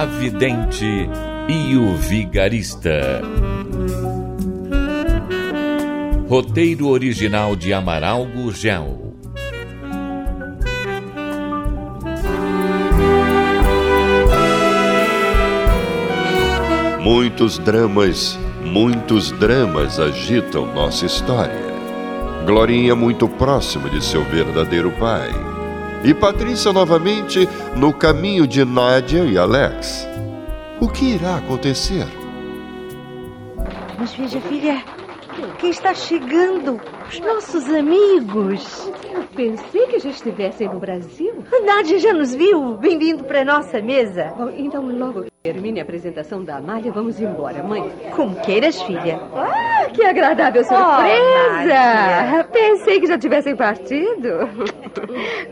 A Vidente e o Vigarista. Roteiro original de Amaral Gurgel. Muitos dramas, muitos dramas agitam nossa história. Glorinha muito próxima de seu verdadeiro pai. E Patrícia novamente no caminho de Nádia e Alex. O que irá acontecer? Mas veja, filha, quem está chegando? Os nossos amigos. Eu pensei que já estivessem no Brasil. A Nádia já nos viu. Bem-vindo para a nossa mesa. Bom, então, logo termine a apresentação da Amália, vamos embora, mãe. Como queiras, filha. Ah, que agradável surpresa! Oh, pensei que já tivessem partido.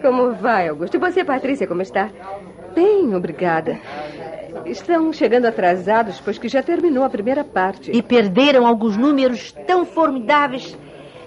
Como vai, Augusto? E você, Patrícia, como está? Bem, obrigada. Estão chegando atrasados, pois que já terminou a primeira parte. E perderam alguns números tão formidáveis.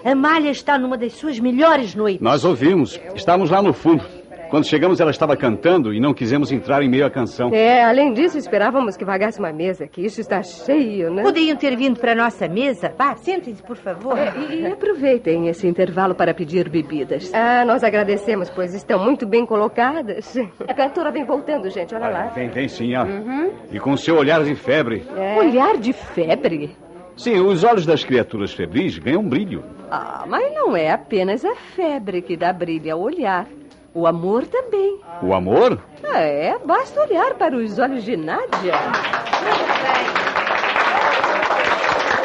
A Malha está numa das suas melhores noites. Nós ouvimos. Estávamos lá no fundo. Quando chegamos, ela estava cantando e não quisemos entrar em meio à canção. É, além disso, esperávamos que vagasse uma mesa, que isso está cheio, né? Poderiam ter vindo para a nossa mesa? Vá, sentem-se, por favor. É, e aproveitem esse intervalo para pedir bebidas. Ah, nós agradecemos, pois estão muito bem colocadas. A cantora vem voltando, gente, olha, olha lá. Vem, vem sim, ó. Uhum. E com seu olhar de febre. É. Olhar de febre? Sim, os olhos das criaturas febris ganham brilho. Ah, mas não é apenas a febre que dá brilho ao olhar. O amor também. O amor? É, basta olhar para os olhos de Nádia.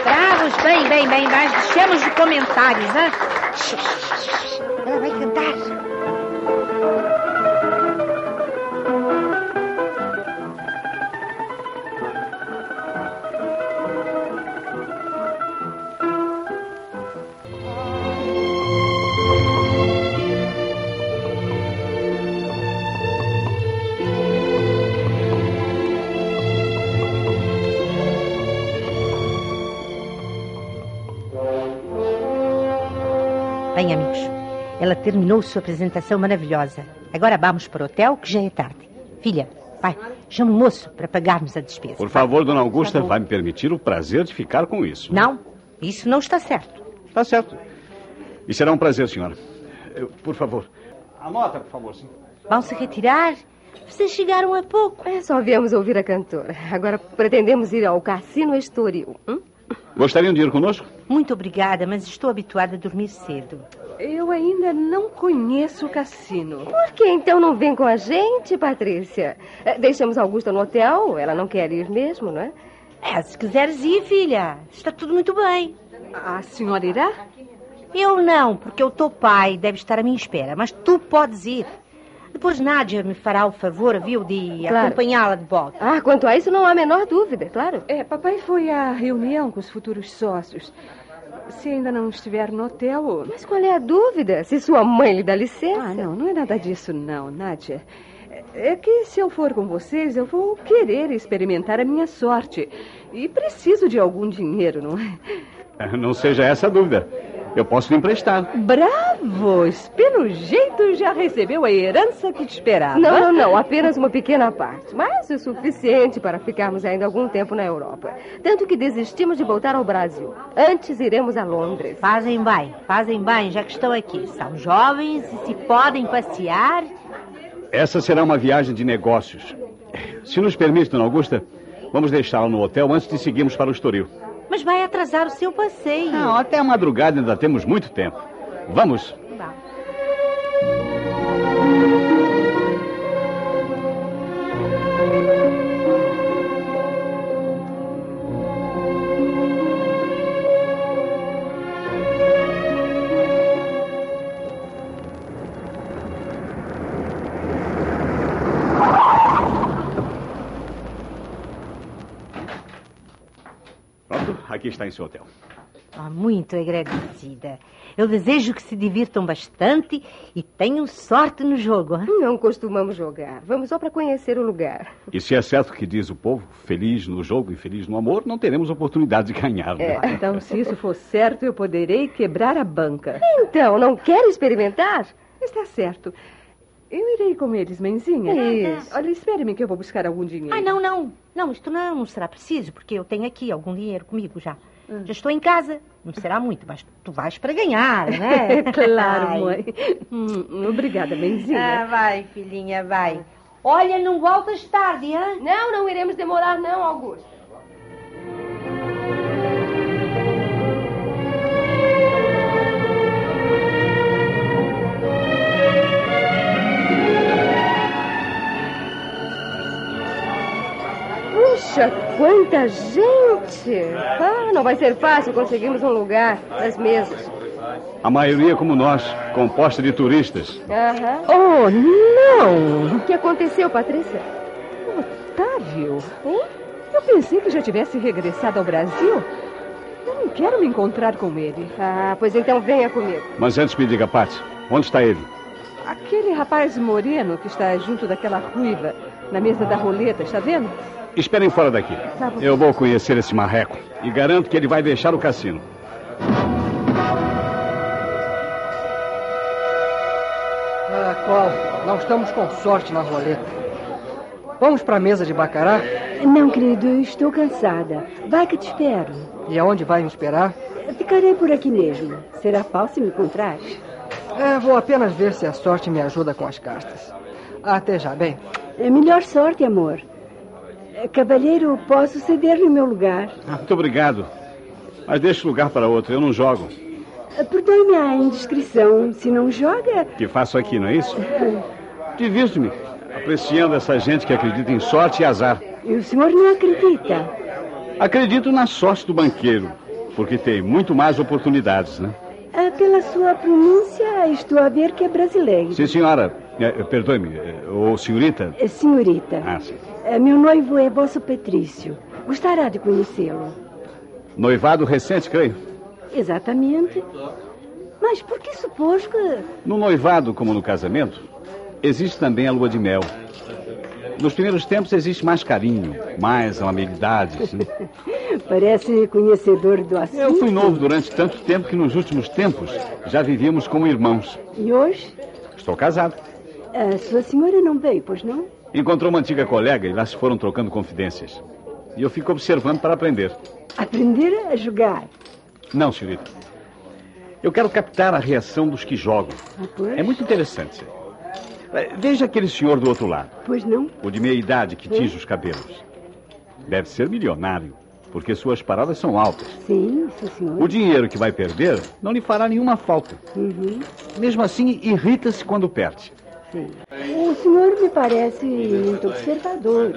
Bravos, bem, bem, bem, mas deixemos de comentários, né? Bem, amigos, ela terminou sua apresentação maravilhosa. Agora vamos para o hotel, que já é tarde. Filha, pai, chama o moço para pagarmos a despesa. Por favor, dona Augusta, vai me permitir o prazer de ficar com isso. Não, isso não está certo. Está certo. E será um prazer, senhora. Por favor. Anota, por favor, sim. Vão se retirar? Vocês chegaram há pouco. É, só viemos ouvir a cantora. Agora pretendemos ir ao Cassino Estoril. Hum? Gostariam de ir conosco? Muito obrigada, mas estou habituada a dormir cedo. Eu ainda não conheço o cassino. Por que então não vem com a gente, Patrícia? Eh, deixamos Augusta no hotel, ela não quer ir mesmo, não é? É, se quiseres ir, filha. Está tudo muito bem. A senhora irá? Eu não, porque o teu pai deve estar à minha espera, mas tu podes ir. Depois Nádia me fará o favor, viu, de claro. acompanhá-la de volta. Ah, quanto a isso não há a menor dúvida, claro. É, papai foi à reunião com os futuros sócios. Se ainda não estiver no hotel... Mas qual é a dúvida? Se sua mãe lhe dá licença? Ah, não, não é nada disso não, Nádia. É que se eu for com vocês, eu vou querer experimentar a minha sorte. E preciso de algum dinheiro, não é? Não seja essa a dúvida. Eu posso lhe emprestar. Bravos! Pelo jeito já recebeu a herança que te esperava. Não, não, não. Apenas uma pequena parte. Mas o suficiente para ficarmos ainda algum tempo na Europa. Tanto que desistimos de voltar ao Brasil. Antes iremos a Londres. Fazem bem, fazem bem, já que estão aqui. São jovens e se podem passear. Essa será uma viagem de negócios. Se nos permite, dona Augusta, vamos deixá-la no hotel antes de seguirmos para o Estoril. Mas vai atrasar o seu passeio. Não, até a madrugada ainda temos muito tempo. Vamos. Está em seu hotel. Ah, muito agradecida. Eu desejo que se divirtam bastante e tenham sorte no jogo. Não costumamos jogar. Vamos só para conhecer o lugar. E se é certo que diz o povo, feliz no jogo e feliz no amor, não teremos oportunidade de ganhar. Né? É, então, se isso for certo, eu poderei quebrar a banca. Então, não quer experimentar? Está certo. Eu irei com eles, mãezinha. Isso. Olha, espere-me que eu vou buscar algum dinheiro. Ai, não, não. Não, isto não será preciso, porque eu tenho aqui algum dinheiro comigo já. Já estou em casa. Não será muito, mas tu vais para ganhar, né? claro, Ai. mãe. Hum, obrigada, Ah, mãezinha. vai, filhinha, vai. Olha, não voltas tarde, hein? Não, não iremos demorar, não, Augusto. Puxa, quanta gente! Ah, não vai ser fácil conseguirmos um lugar nas mesas. A maioria como nós, composta de turistas. Aham. Oh, não! O que aconteceu, Patrícia? Otávio? Hein? Eu pensei que já tivesse regressado ao Brasil. Eu não quero me encontrar com ele. Ah, pois então venha comigo. Mas antes me diga, Paty, onde está ele? Aquele rapaz moreno que está junto daquela ruiva na mesa da roleta, está vendo? Esperem fora daqui. Tá. Eu vou conhecer esse marreco e garanto que ele vai deixar o cassino. Ah, qual? Não estamos com sorte na roleta. Vamos para a mesa de bacará? Não, querido, eu estou cansada. Vai que te espero. E aonde vai me esperar? Ficarei por aqui mesmo. Será falso se me encontrares? É, vou apenas ver se a sorte me ajuda com as cartas. Até já, bem. É melhor sorte, amor. Cavalheiro, posso ceder no meu lugar? Ah, Muito obrigado. Mas deixe lugar para outro, eu não jogo. Perdoe-me a indiscrição. Se não joga, O que faço aqui, não é isso? Divirto-me, apreciando essa gente que acredita em sorte e azar. e o senhor não acredita. Acredito na sorte do banqueiro, porque tem muito mais oportunidades, né? Ah, pela sua pronúncia, estou a ver que é brasileiro. Sim, senhora. É, Perdoe-me, é, ou senhorita? É, Senhorita, Ah, sim. meu noivo é vosso Patrício. Gostará de conhecê-lo. Noivado recente, creio. Exatamente. Mas por que supôs que... No noivado, como no casamento, existe também a lua de mel. Nos primeiros tempos existe mais carinho, mais amabilidades. né? Parece conhecedor do assunto. Eu fui novo durante tanto tempo que nos últimos tempos já vivíamos como irmãos. E hoje? Estou casado. A sua senhora não veio, pois não? Encontrou uma antiga colega e lá se foram trocando confidências. E eu fico observando para aprender. Aprender a jogar. Não, senhorita. Eu quero captar a reação dos que jogam. Ah? É muito interessante. Eh, Veja aquele senhor do outro lado, Pois não? o de meia idade que tinge os cabelos. Deve ser milionário, porque suas paradas são altas. Sim, sim, senhor. O dinheiro que vai perder não lhe fará nenhuma falta. Uhum, Mesmo assim, irrita-se quando perde. Sim. O senhor me parece muito observador.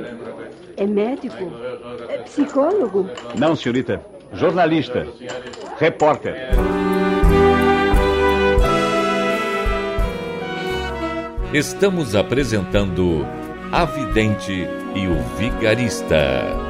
É médico? É psicólogo? Não, senhorita. Jornalista. Repórter. Estamos apresentando A Vidente e o Vigarista.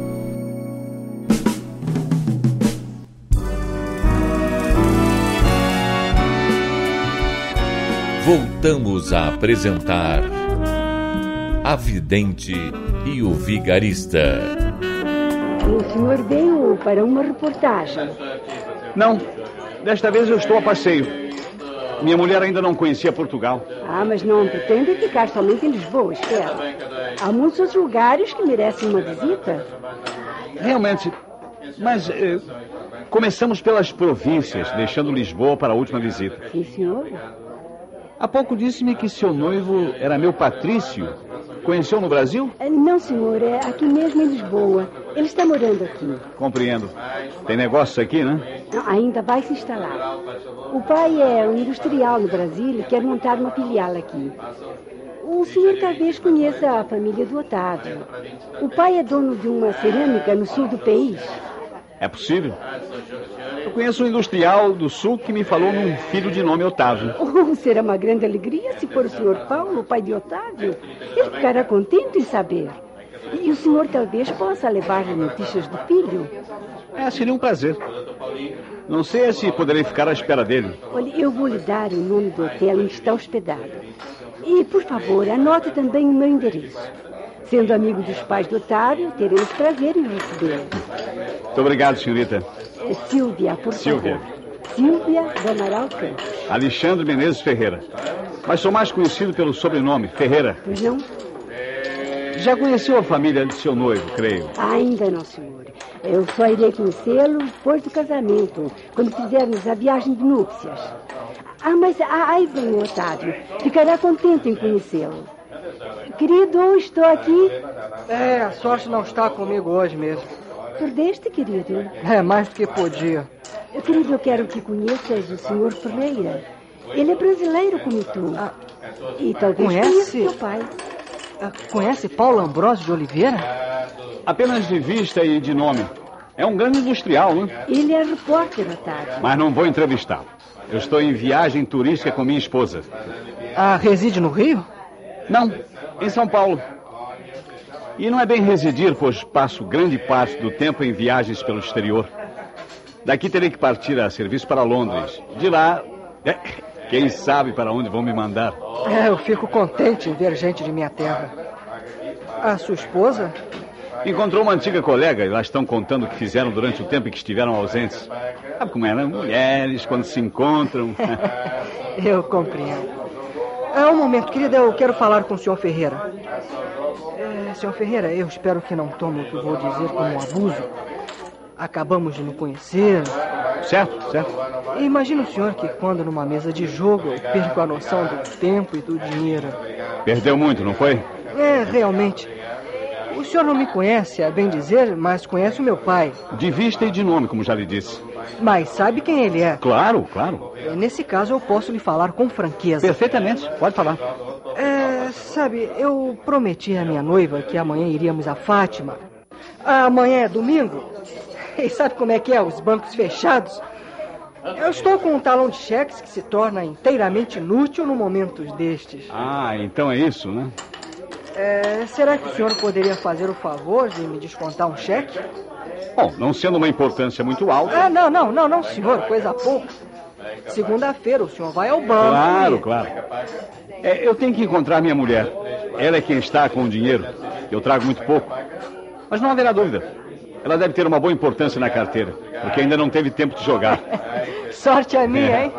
Voltamos a apresentar A Vidente e o Vigarista. O senhor veio para uma reportagem. Não. Desta vez eu estou a passeio. Minha mulher ainda não conhecia Portugal. Ah, mas não pretende ficar somente em Lisboa, espera. Há muitos outros lugares que merecem uma visita. Realmente. Mas eh, começamos pelas províncias, deixando Lisboa para a última visita. Sim, senhor. Há pouco disse-me que seu noivo era meu Patrício. Conheceu no Brasil? Ah, Não, senhor, é aqui mesmo em Lisboa. Ele está morando aqui. Compreendo. Tem negócios aqui, né? Não, ainda vai se instalar. O pai é um industrial no Brasil e quer montar uma filial aqui. O senhor talvez conheça a família do Otávio. O pai é dono de uma cerâmica no sul do país. É possível? Eu conheço um industrial do sul que me falou num filho de nome Otávio. Oh, será uma grande alegria se for o senhor Paulo, o pai de Otávio. Ele ficará contente em saber. E o senhor talvez possa levar-lhe notícias do filho. É, seria um prazer. Não sei se poderei ficar à espera dele. Olha, eu vou lhe dar o nome do hotel em que está hospedado. E, por favor, anote também o meu endereço. Sendo amigo dos pais do Otávio, teremos prazer em recebê-lo. Muito obrigado, senhorita. É Silvia, por Silvia. favor. Silvia do Amaral Campos. Alexandre Menezes Ferreira. Mas sou mais conhecido pelo sobrenome, Ferreira. Pois não? Já conheceu a família de seu noivo, creio. Ainda não, senhor. Eu só irei conhecê-lo depois do casamento, quando fizermos a viagem de núpcias. Ah, mas ah, aí vem o Otávio. Ficará contente em conhecê-lo. Querido, estou aqui. É, a sorte não está comigo hoje mesmo. Perdeste, querido? É, mais do que podia. Querido, eu quero que conheças o senhor Ferreira. Ele é brasileiro como tu. e talvez conhece? conheça teu pai. Ah, Conhece Paulo Ambrosio de Oliveira? Apenas de vista e de nome. É um grande industrial, né? Ele é repórter, Otávio. Mas não vou entrevistá-lo. Eu estou em viagem turística com minha esposa. Ah, reside no Rio? Não, em São Paulo. E não é bem residir, pois passo grande parte do tempo em viagens pelo exterior. Daqui terei que partir a serviço para Londres. De lá, é, quem sabe para onde vão me mandar. É, eu fico contente em ver gente de minha terra. A sua esposa? Encontrou uma antiga colega e lá estão contando o que fizeram durante o tempo em que estiveram ausentes. Sabe como é, né? Mulheres, quando se encontram. Eu compreendo. É um momento, querida, eu quero falar com o senhor Ferreira. É, senhor Ferreira, eu espero que não tome o que vou dizer como um abuso. Acabamos de nos conhecer. Certo, certo. E Imagina o senhor que quando numa mesa de jogo eu perco a noção do tempo e do dinheiro. Perdeu muito, não foi? É, realmente. O senhor não me conhece, a bem dizer, mas conhece o meu pai. De vista e de nome, como já lhe disse. Mas sabe quem ele é? Claro, claro. E Nesse caso eu posso lhe falar com franqueza. Perfeitamente, pode falar. É, sabe, eu prometi à minha noiva que amanhã iríamos a Fátima. Amanhã é domingo. E sabe como é que é? Os bancos fechados. Eu estou com um talão de cheques que se torna inteiramente inútil no momentos destes. Ah, então é isso, né? É, será que o senhor poderia fazer o favor de me descontar um cheque? Bom, não sendo uma importância muito alta. Ah, não, não, não, não, senhor, coisa pouca. Segunda-feira o senhor vai ao banco. Claro, e- claro. É, eu tenho que encontrar minha mulher. Ela é quem está com o dinheiro. Eu trago muito pouco. Mas não haverá dúvida. Ela deve ter uma boa importância na carteira, porque ainda não teve tempo de jogar. Sorte a minha, É. hein?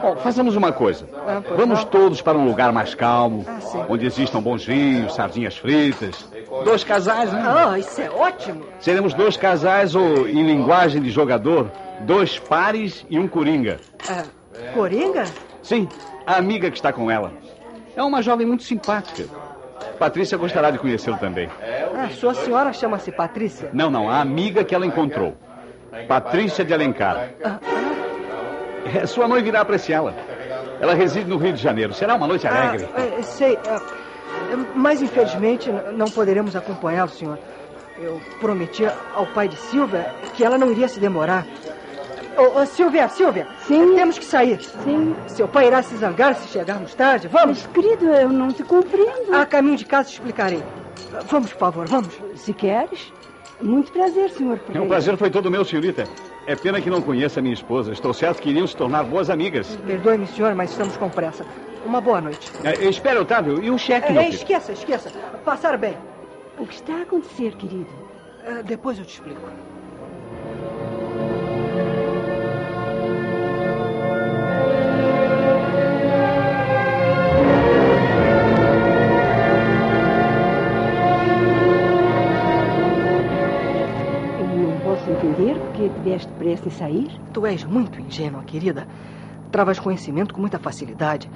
Bom, façamos uma coisa. Ah, Vamos todos para um lugar mais calmo, Ah, onde existam bons vinhos, sardinhas fritas. Dois casais, né? Ah, isso é ótimo. Seremos dois casais ou, em linguagem de jogador, dois pares e um coringa. Ah, Coringa? Sim, a amiga que está com ela. É uma jovem muito simpática. Patrícia gostará de conhecê-lo também. Ah, sua senhora chama-se Patrícia? Não, não, a amiga que ela encontrou. Patrícia de Alencar. É, sua noiva irá apreciá-la. Ela reside no Rio de Janeiro. Será uma noite alegre. Ah, sei. ah, é, mas infelizmente não poderemos acompanhá-lo, senhor. Eu prometi ao pai de Silvia que ela não iria se demorar. Ô, ô, Silvia, Silvia. Sim. Temos que sair. Sim. Seu pai irá se zangar se chegarmos tarde. Vamos. Mas, querido, eu não te compreendo. A caminho de casa te explicarei. Vamos, por favor, vamos. Se queres. Muito prazer, senhor É, Pereira. o prazer foi todo meu, senhorita. É pena que não conheça minha esposa. Estou certo que iriam se tornar boas amigas. Perdoe-me, senhor, mas estamos com pressa. Uma boa noite. É, espera, Otávio. E o cheque, É, esqueça, esqueça. Passar bem. O que está a acontecer, querido? Ah, depois eu te explico. Entender porque tiveste pressa em sair. Tu és muito ingênua, querida. Travas conhecimento com muita facilidade.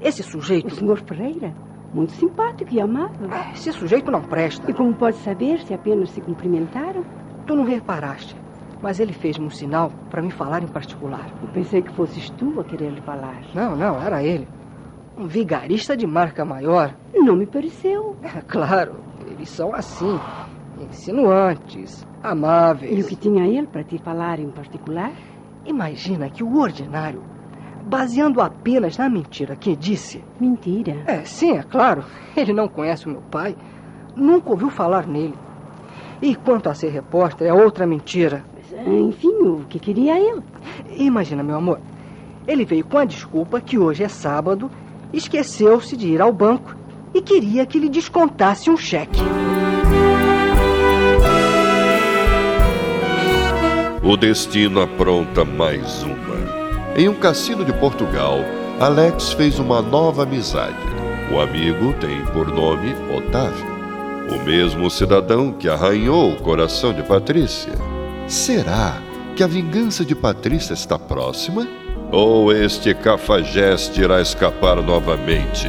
Esse O sujeito. senhor Pereira, muito simpático e amável. Esse sujeito não presta. E como pode saber se apenas se cumprimentaram? Tu não reparaste. Mas ele fez-me um sinal para me falar em particular. Eu pensei que fosses tu a querer lhe falar. Não, não, era ele. Um vigarista de marca maior. Não me pareceu. É claro, eles são assim. Insinuantes, amáveis. E o que tinha ele para te falar em particular? Imagina que o ordinário, baseando apenas na mentira que disse. Mentira? É, sim, é claro. Ele não conhece o meu pai. Nunca ouviu falar nele. E quanto a ser repórter, é outra mentira. Enfim, o que queria ele? Imagina, meu amor. Ele veio com a desculpa que hoje é sábado, esqueceu-se de ir ao banco e queria que lhe descontasse um cheque. O destino apronta mais uma. Em um cassino de Portugal, Alex fez uma nova amizade. O amigo tem por nome Otávio, o mesmo cidadão que arranhou o coração de Patrícia. Será que a vingança de Patrícia está próxima? Ou este cafajeste irá escapar novamente?